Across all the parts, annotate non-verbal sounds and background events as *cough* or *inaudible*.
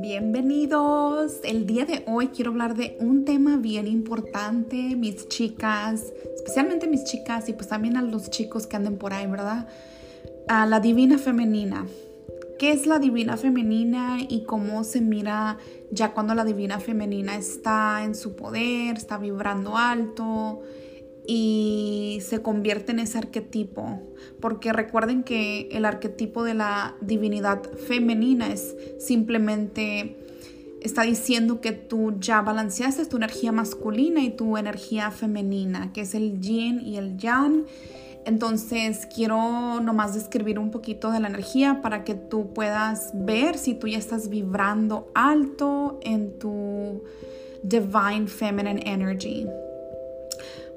Bienvenidos. El día de hoy quiero hablar de un tema bien importante, mis chicas, especialmente mis chicas y pues también a los chicos que anden por ahí, ¿verdad? A la divina femenina. ¿Qué es la divina femenina y cómo se mira ya cuando la divina femenina está en su poder, está vibrando alto y se convierte en ese arquetipo? Porque recuerden que el arquetipo de la divinidad femenina es simplemente está diciendo que tú ya balanceaste tu energía masculina y tu energía femenina, que es el yin y el yang entonces quiero nomás describir un poquito de la energía para que tú puedas ver si tú ya estás vibrando alto en tu Divine Feminine Energy.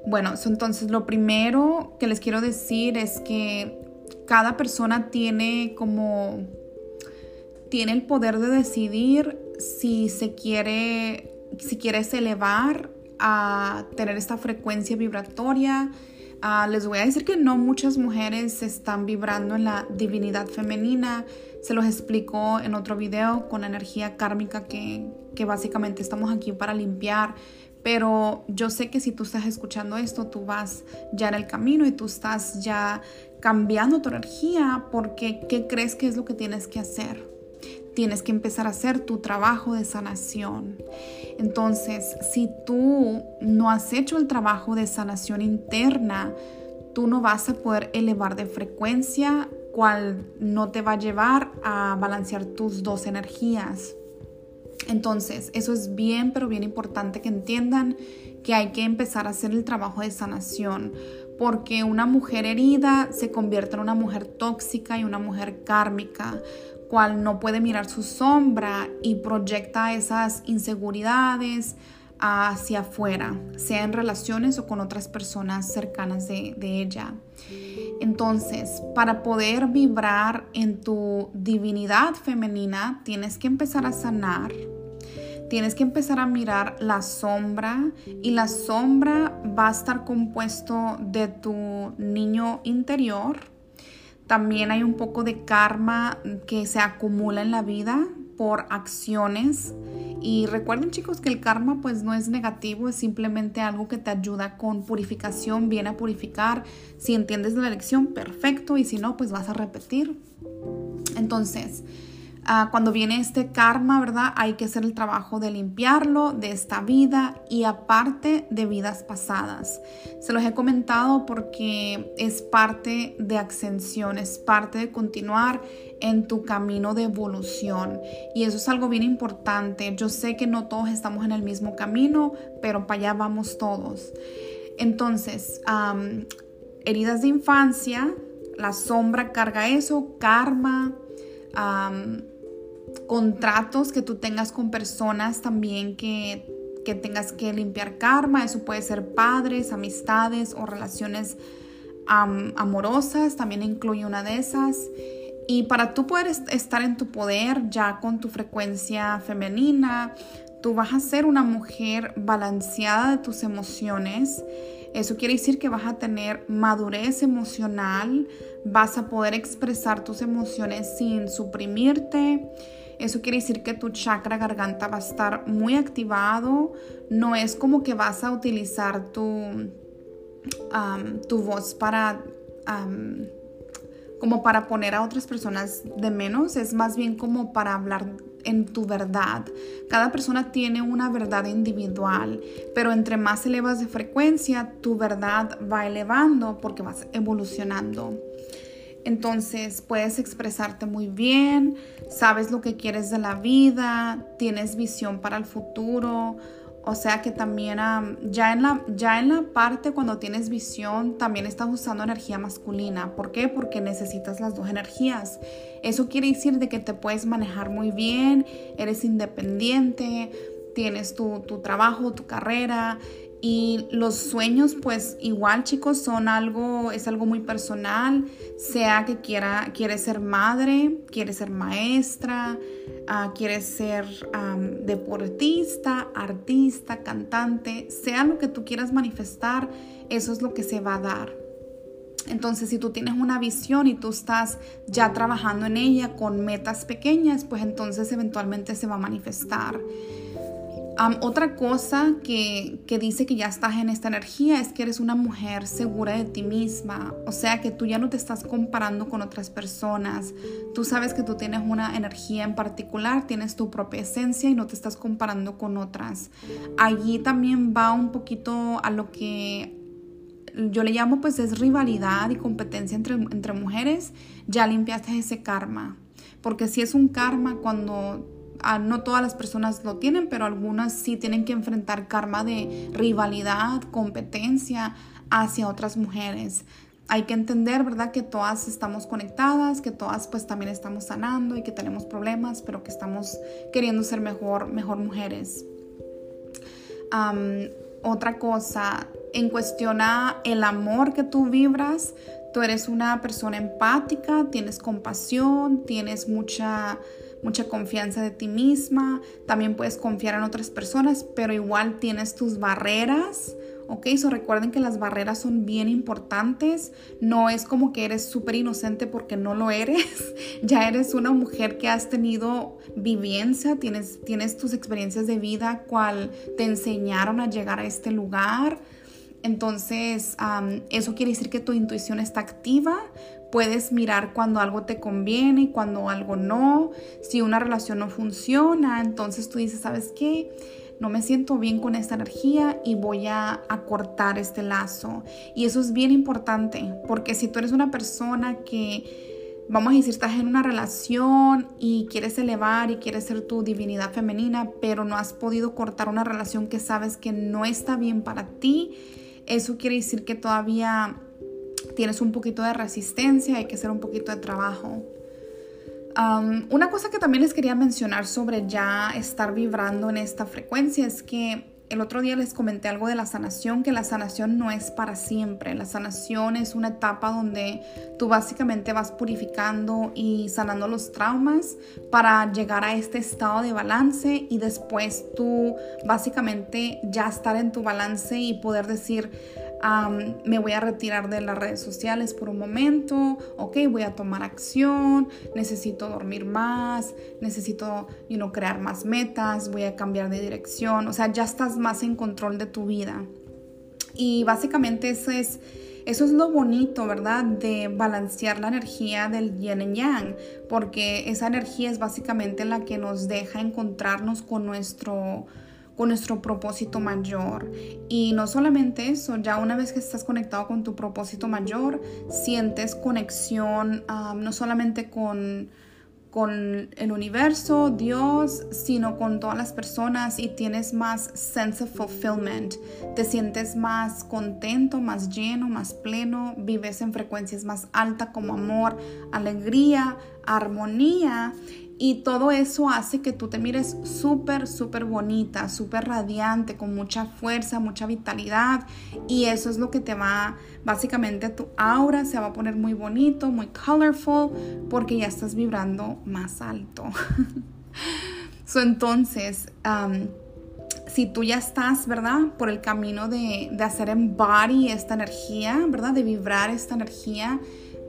Bueno, entonces lo primero que les quiero decir es que cada persona tiene como tiene el poder de decidir si se quiere si quieres elevar a tener esta frecuencia vibratoria Ah, les voy a decir que no muchas mujeres están vibrando en la divinidad femenina. Se los explico en otro video con energía kármica que, que básicamente estamos aquí para limpiar. Pero yo sé que si tú estás escuchando esto, tú vas ya en el camino y tú estás ya cambiando tu energía porque ¿qué crees que es lo que tienes que hacer? tienes que empezar a hacer tu trabajo de sanación. Entonces, si tú no has hecho el trabajo de sanación interna, tú no vas a poder elevar de frecuencia, cual no te va a llevar a balancear tus dos energías. Entonces, eso es bien, pero bien importante que entiendan que hay que empezar a hacer el trabajo de sanación, porque una mujer herida se convierte en una mujer tóxica y una mujer kármica cual no puede mirar su sombra y proyecta esas inseguridades hacia afuera, sea en relaciones o con otras personas cercanas de, de ella. Entonces, para poder vibrar en tu divinidad femenina, tienes que empezar a sanar, tienes que empezar a mirar la sombra y la sombra va a estar compuesto de tu niño interior, también hay un poco de karma que se acumula en la vida por acciones. Y recuerden chicos que el karma pues no es negativo, es simplemente algo que te ayuda con purificación, viene a purificar. Si entiendes la lección, perfecto, y si no, pues vas a repetir. Entonces, Ah, cuando viene este karma, ¿verdad? Hay que hacer el trabajo de limpiarlo de esta vida y aparte de vidas pasadas. Se los he comentado porque es parte de ascensión, es parte de continuar en tu camino de evolución. Y eso es algo bien importante. Yo sé que no todos estamos en el mismo camino, pero para allá vamos todos. Entonces, heridas de infancia, la sombra carga eso, karma contratos que tú tengas con personas también que, tengas que limpiar karma. Eso puede ser padres, amistades o relaciones amorosas. También incluye una de esas. Y para tú poder estar en tu poder ya con tu frecuencia femenina, tú vas a ser una mujer balanceada de tus emociones. Eso quiere decir que vas a tener madurez emocional, vas a poder expresar tus emociones sin suprimirte eso quiere decir que tu chakra garganta va a estar muy activado. No es como que vas a utilizar tu, tu voz para... como para poner a otras personas de menos, es más bien como para hablar en tu verdad. Cada persona tiene una verdad individual, pero entre más elevas de frecuencia, tu verdad va elevando porque vas evolucionando. Entonces puedes expresarte muy bien, sabes lo que quieres de la vida, tienes visión para el futuro. O sea que también ya, en la, ya en la parte cuando tienes visión también estás usando energía masculina. ¿Por qué? Porque necesitas las dos energías. Eso quiere decir de que te puedes manejar muy bien, eres independiente, tienes tu, tu trabajo, tu carrera, y los sueños, pues igual chicos, son algo, es algo muy personal, sea que quiera, quiere ser madre, quiere ser maestra, uh, quiere ser deportista, artista, cantante, sea lo que tú quieras manifestar, eso es lo que se va a dar. Entonces, si tú tienes una visión y tú estás ya trabajando en ella con metas pequeñas, pues entonces eventualmente se va a manifestar. Otra cosa que, que, dice que ya estás en esta energía es que eres una mujer segura de ti misma, o sea que tú ya no te estás comparando con otras personas, tú sabes que tú tienes una energía en particular, tienes tu propia esencia y no te estás comparando con otras. Allí también va un poquito a lo que yo le llamo pues es rivalidad y competencia entre, entre mujeres, ya limpiaste ese karma. Porque si es un karma cuando no todas las personas lo tienen, pero algunas sí tienen que enfrentar karma de rivalidad, competencia hacia otras mujeres. Hay que entender, ¿verdad? Que todas estamos conectadas, que todas pues también estamos sanando y que tenemos problemas, pero que estamos queriendo ser mejor, mejor mujeres. otra cosa, en cuestión a el amor que tú vibras, tú eres una persona empática, tienes compasión, tienes mucha mucha confianza de ti misma, también puedes confiar en otras personas, pero igual tienes tus barreras, ¿ok? So recuerden que las barreras son bien importantes, no es como que eres súper inocente porque no lo eres, *laughs* ya eres una mujer que has tenido vivencia, tienes, tienes tus experiencias de vida, cual te enseñaron a llegar a este lugar. Entonces, eso quiere decir que tu intuición está activa. Puedes mirar cuando algo te conviene y cuando algo no. Si una relación no funciona, entonces tú dices, ¿sabes qué? No me siento bien con esta energía y voy a, cortar este lazo. Y eso es bien importante, porque si tú eres una persona que vamos a decir, estás en una relación y quieres elevar y quieres ser tu divinidad femenina, pero no has podido cortar una relación que sabes que no está bien para ti, eso quiere decir que todavía tienes un poquito de resistencia, hay que hacer un poquito de trabajo. una cosa que también les quería mencionar sobre ya estar vibrando en esta frecuencia es que el otro día les comenté algo de la sanación, que la sanación no es para siempre. La sanación es una etapa donde tú básicamente vas purificando y sanando los traumas para llegar a este estado de balance y después tú básicamente ya estar en tu balance y poder decir, me voy a retirar de las redes sociales por un momento, ok, voy a tomar acción, necesito dormir más, necesito you crear más metas, voy a cambiar de dirección, o sea, ya estás más en control de tu vida. Y básicamente eso es, eso es lo bonito, ¿verdad? De balancear la energía del yin y yang, porque esa energía es básicamente la que nos deja encontrarnos con nuestro con nuestro propósito mayor. Y no solamente eso, ya una vez que estás conectado con tu propósito mayor, sientes conexión no solamente con, con el universo, Dios, sino con todas las personas y tienes más sense of fulfillment. Te sientes más contento, más lleno, más pleno, vives en frecuencias más altas como amor, alegría, armonía y todo eso hace que tú te mires súper, súper bonita, súper radiante, con mucha fuerza, mucha vitalidad. Y eso es lo que te va, básicamente tu aura se va a poner muy bonito, muy colorful, porque ya estás vibrando más alto. *laughs* so, entonces, um, si tú ya estás, ¿verdad? Por el camino de, de hacer embody esta energía, ¿verdad? De vibrar esta energía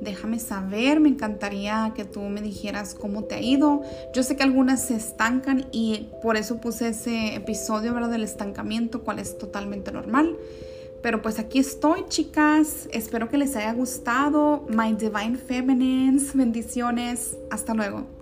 déjame saber, me encantaría que tú me dijeras cómo te ha ido. Yo sé que algunas se estancan y por eso puse ese episodio ¿verdad? del estancamiento, cual es totalmente normal. Pero pues aquí estoy, chicas. Espero que les haya gustado. My Divine Feminines. Bendiciones. Hasta luego.